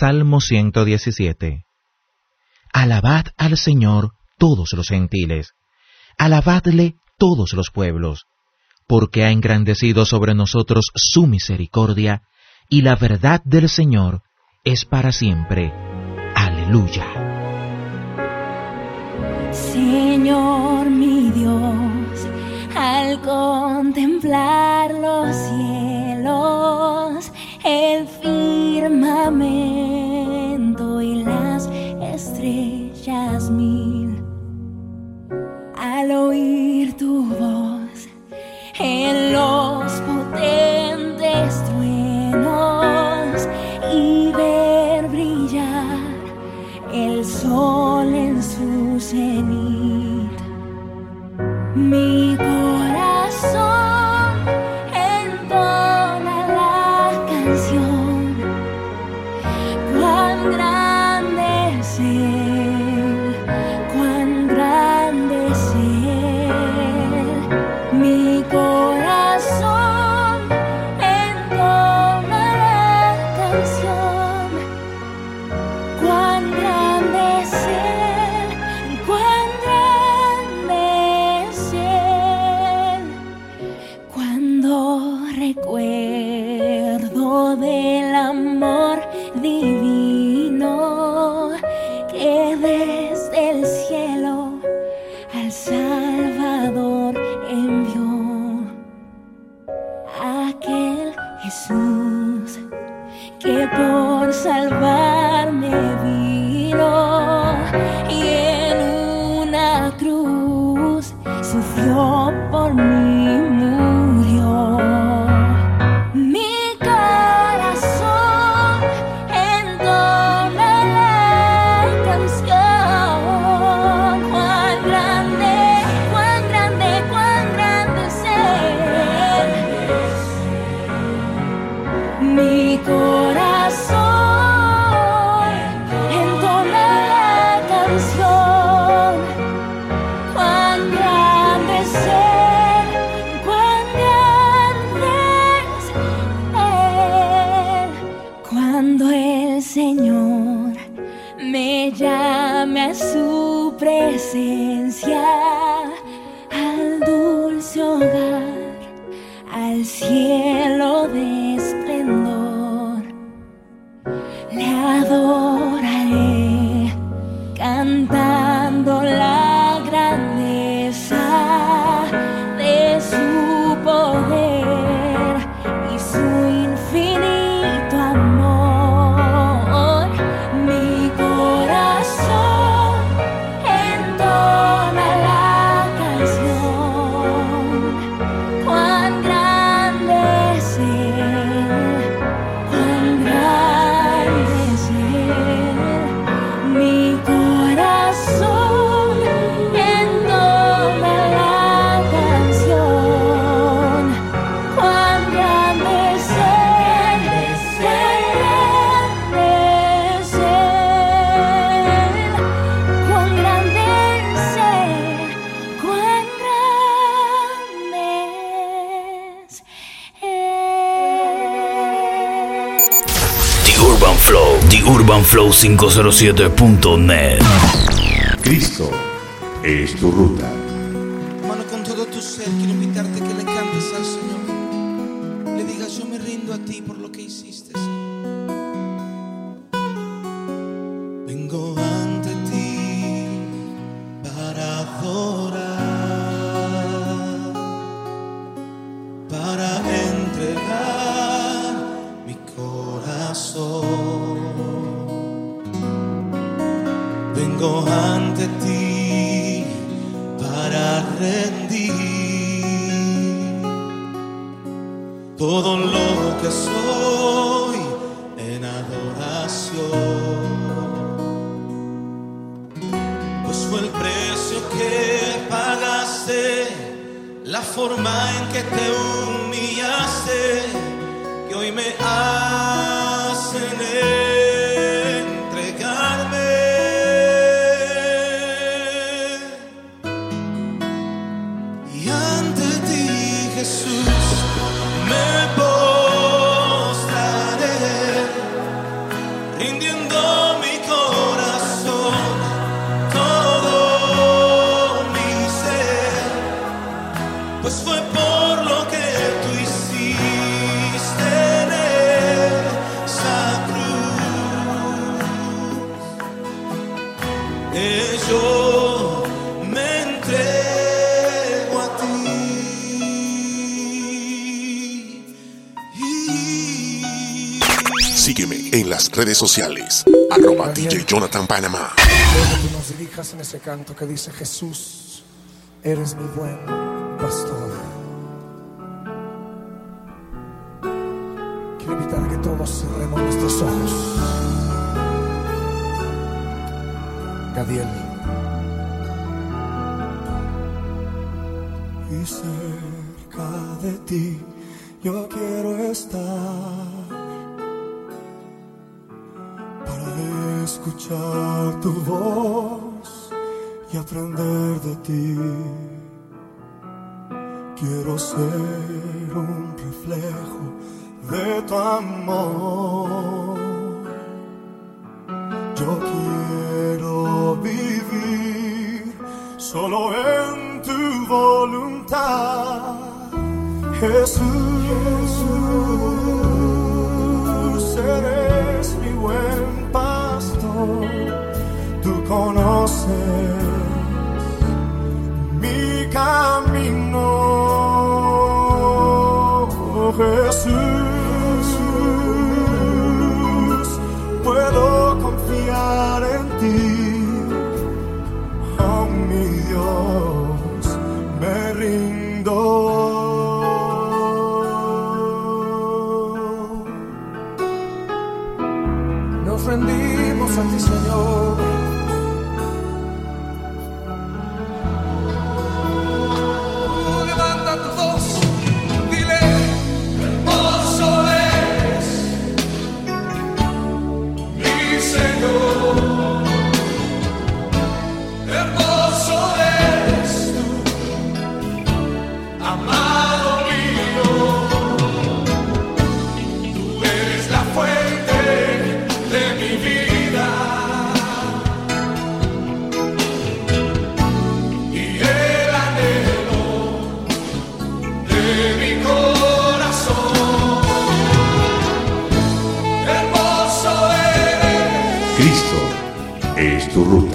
Salmo 117. Alabad al Señor todos los gentiles, alabadle todos los pueblos, porque ha engrandecido sobre nosotros su misericordia, y la verdad del Señor es para siempre. Aleluya. Señor mi Dios, al contemplar los cielos, el firmamento mil, al oír tu voz en los potentes truenos y ver brillar el sol en su cenit. Cuando recuerdo del amor divino cantando la flow507.net. Cristo es tu ruta. Hermano, con todo tu ser quiero invitarte que le cantes al Señor. Le digas, yo me rindo a ti por lo que hiciste. Vengo ante ti para adorar, para entregar mi corazón. Vengo ante ti para rendir todo lo que soy en adoración. Pues fue el precio que pagaste, la forma en que te humillaste, que hoy me hacen redes sociales. Arroba DJ Jonathan Panamá. Que nos dirijas en ese canto que dice Jesús, eres mi buen pastor. Quiero invitar a que todos cerremos nuestros ojos. Gadiel. Y cerca de ti yo quiero estar escuchar tu voz y aprender de ti. Quiero ser un reflejo de tu amor. Yo quiero vivir solo en tu voluntad, Jesús. Mi camino, Jesús. Puedo confiar en ti, oh mi Dios, me rindo. Nos rendimos a ti, Señor. Es tu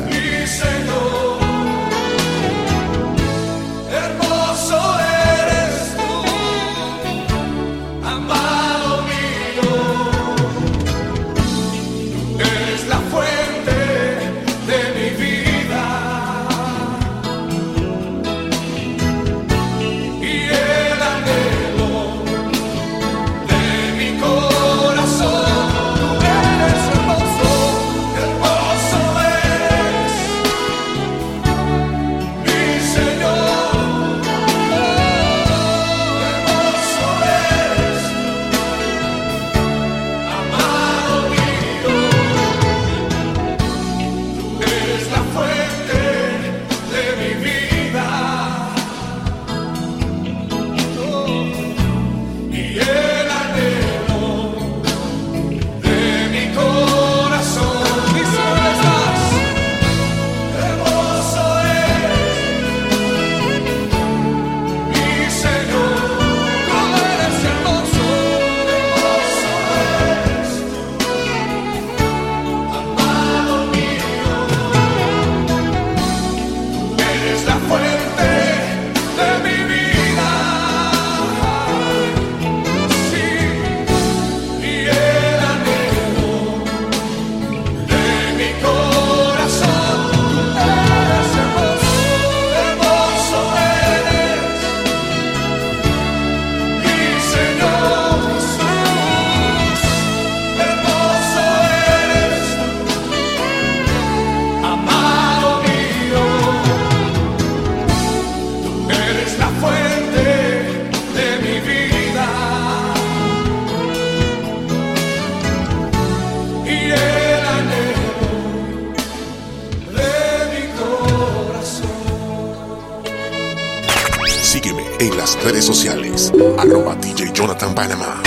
En las redes sociales. Arroba DJ Jonathan Panamá.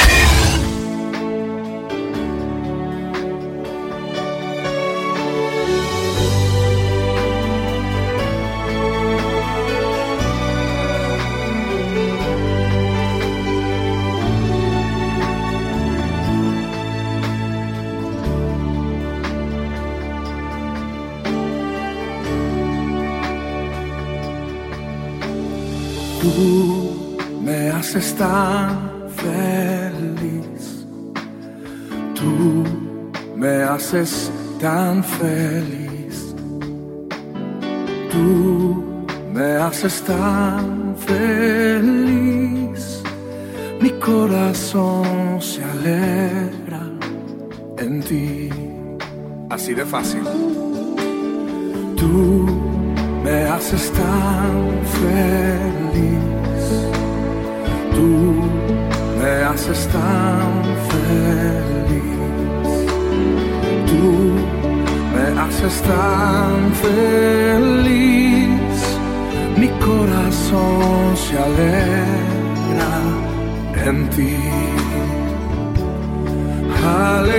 haces tan feliz. Tú me haces tan feliz. Mi corazón se alegra en ti. Así de fácil. Tú me haces tan feliz. Tú me haces tan feliz. haces tan feliz, mi corazón se alegra en ti. Aleluya.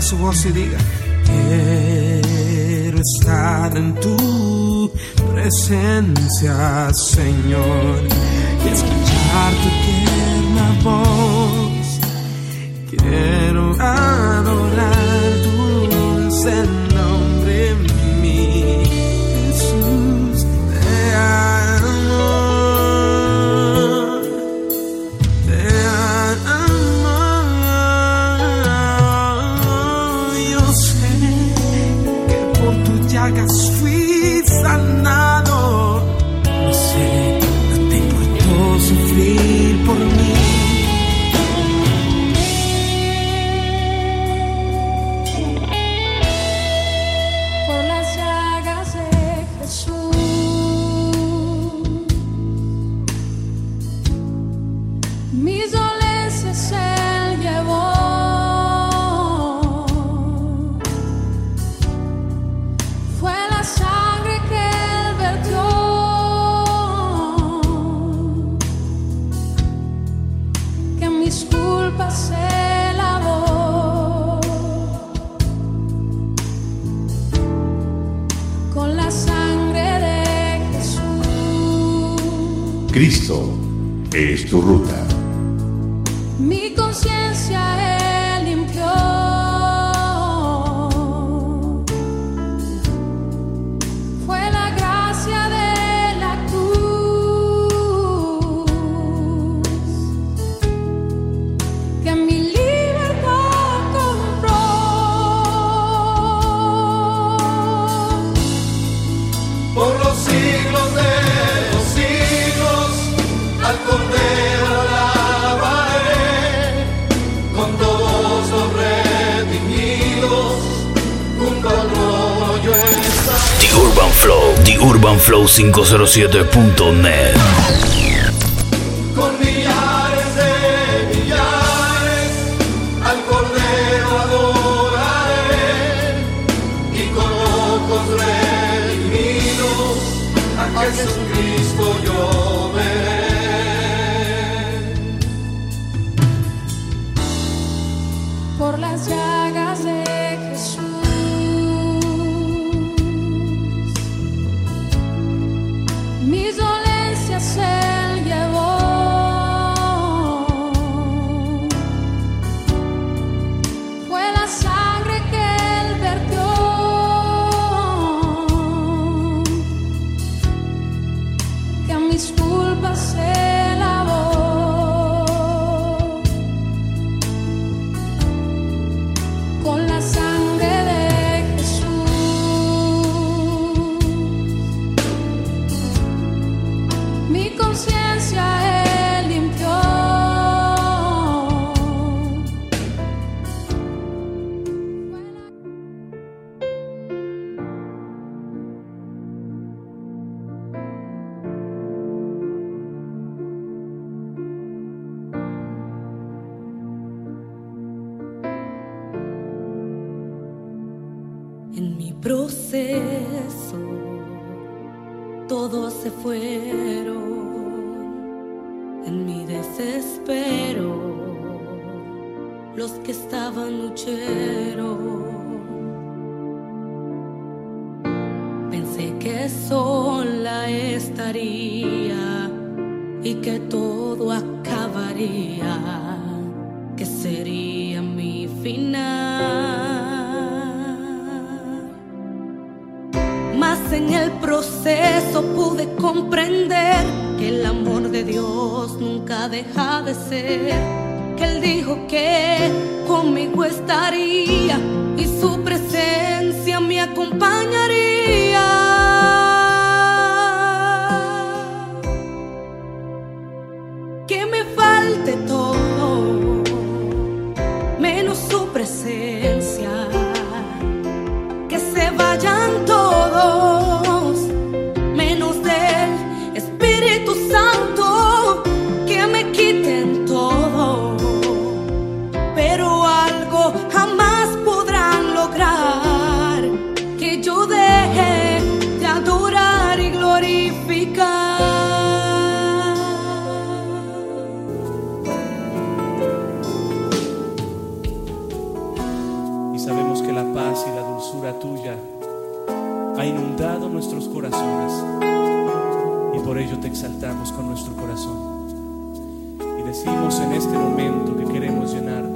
su voz y diga, quiero estar en tu presencia, Señor, y escuchar tu tierna voz. Quiero adorar tu dulce Cristo es tu ruta. urbanflow507.net. pude comprender que el amor de Dios nunca deja de ser, que Él dijo que conmigo estaría y su presencia me acompañaría. Que me falte todo, menos su presencia. Y por ello te exaltamos con nuestro corazón. Y decimos en este momento que queremos llenar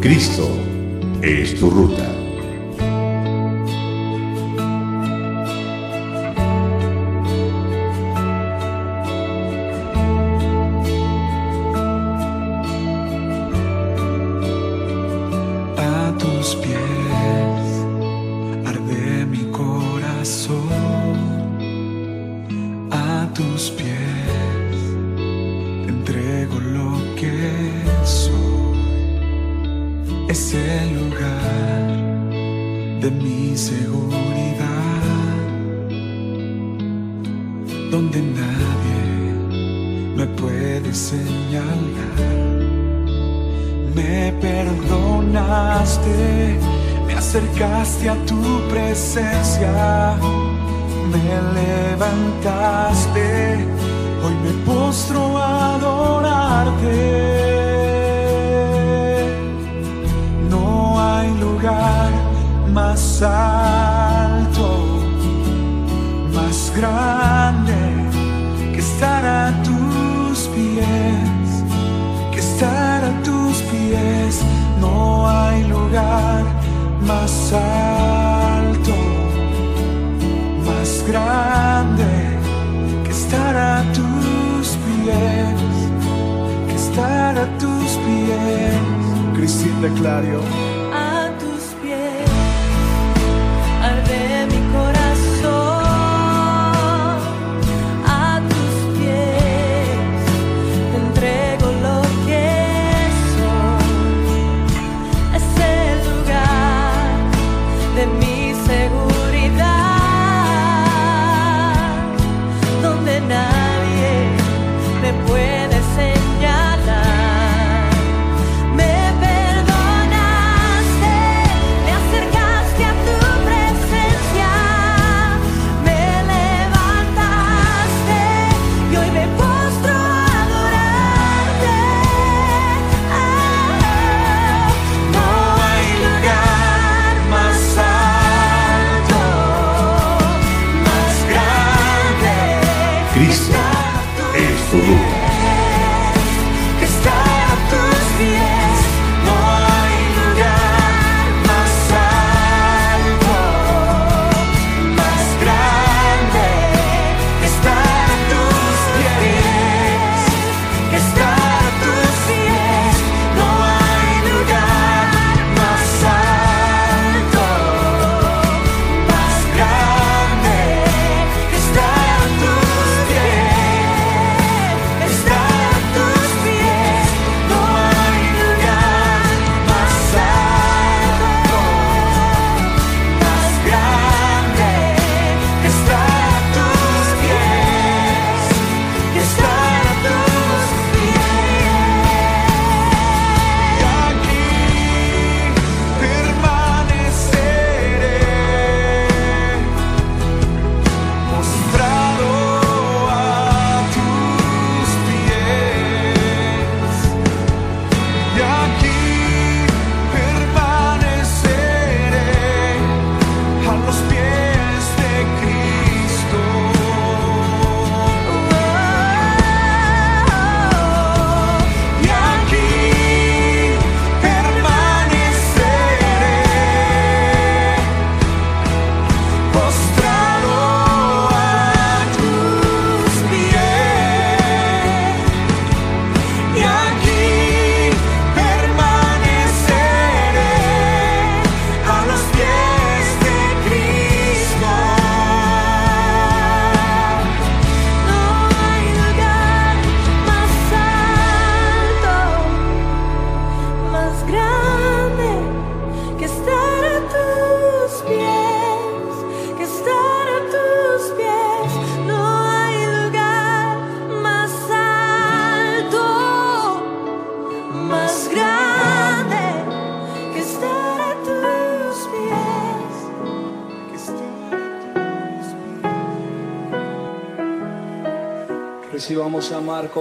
Cristo es tu ruta. más alto, más grande, que estar a tus pies, que estar a tus pies. Cristina Clario.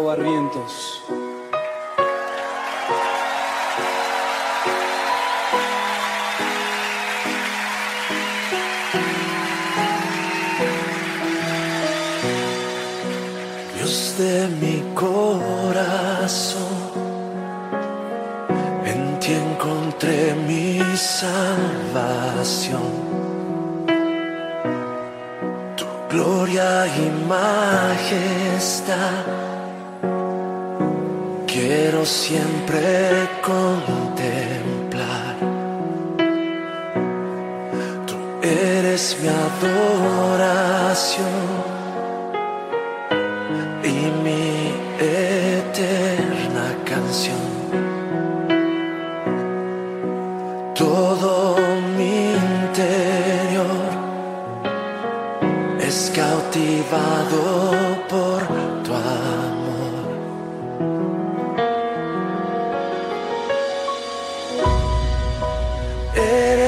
Barrientos. Dios de mi corazón, en ti encontré mi salvación. Tu gloria y majestad siempre contemplar. Tú eres mi adoración y mi eterna canción. Todo mi interior es cautivado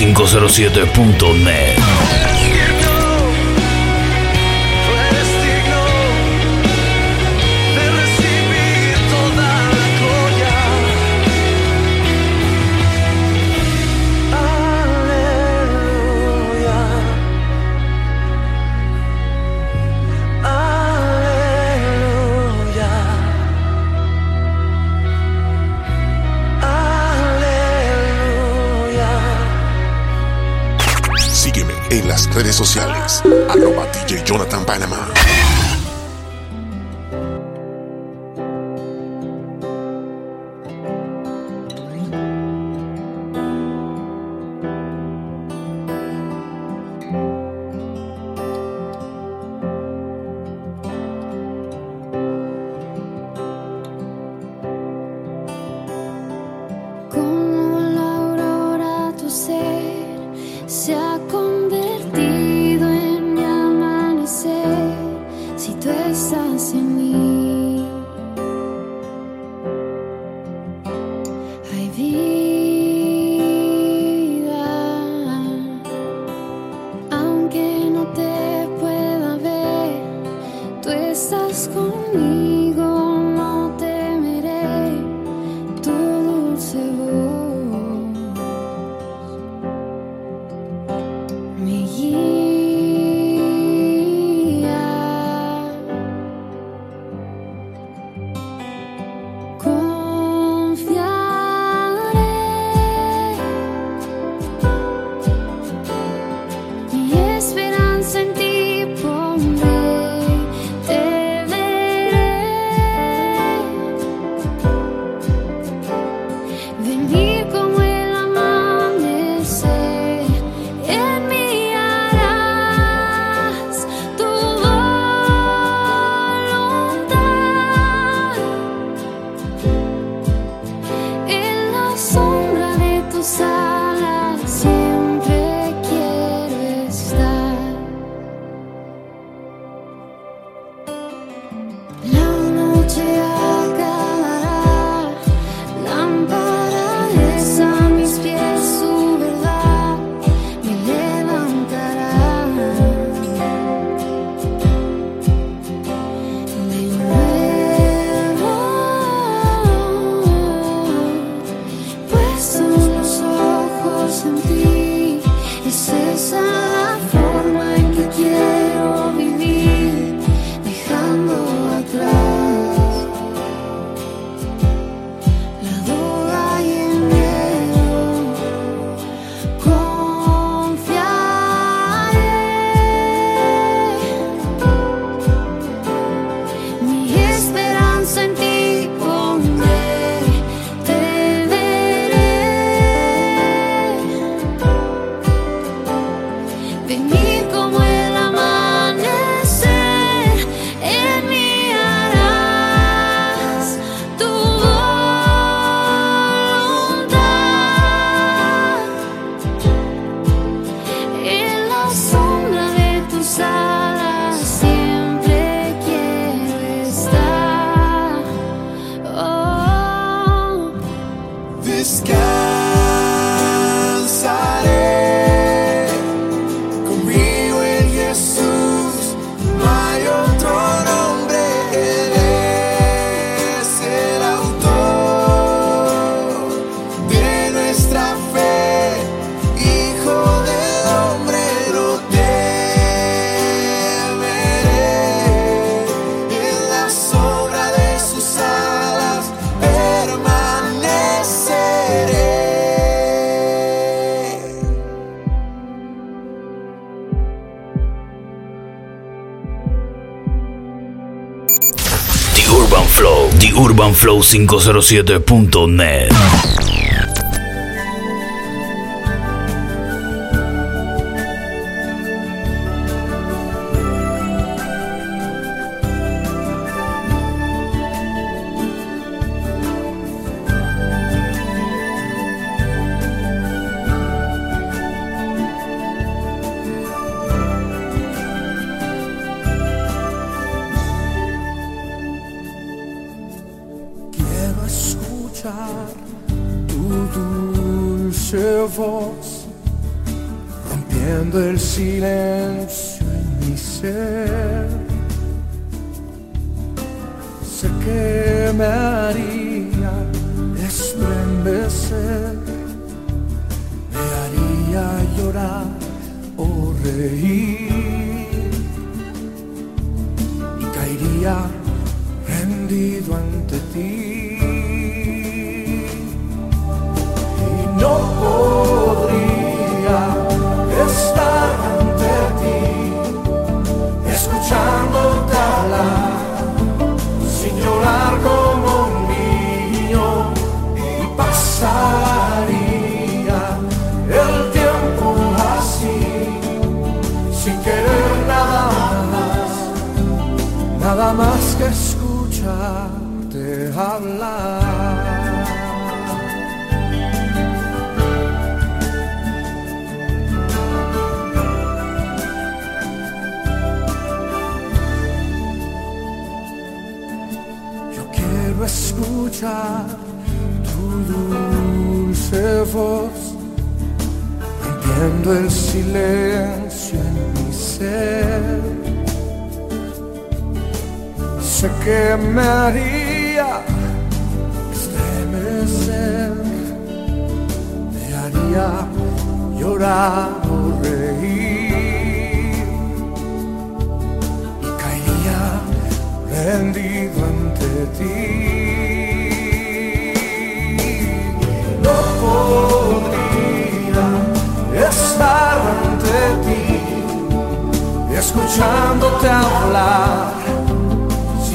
507.net. Panamá. The Urban Flow 507.net. más que escucharte hablar. Yo quiero escuchar tu dulce voz, rompiendo el silencio en mi ser sé que me haría. Estremecer, me haría llorar o reír. Y caería rendido ante ti. No podría estar ante ti, escuchándote hablar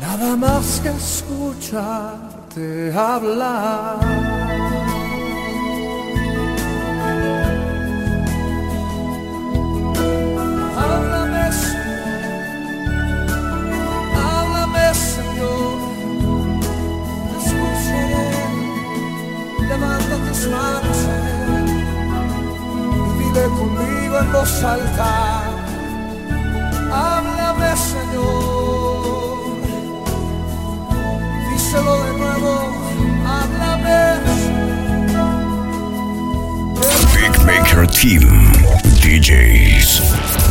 nada más que escucharte hablar. Háblame, Señor. Háblame, Señor. Tus manos Señor, y dile conmigo en voz alta. Díselo de nuevo. Háblame. Big Maker Team DJs.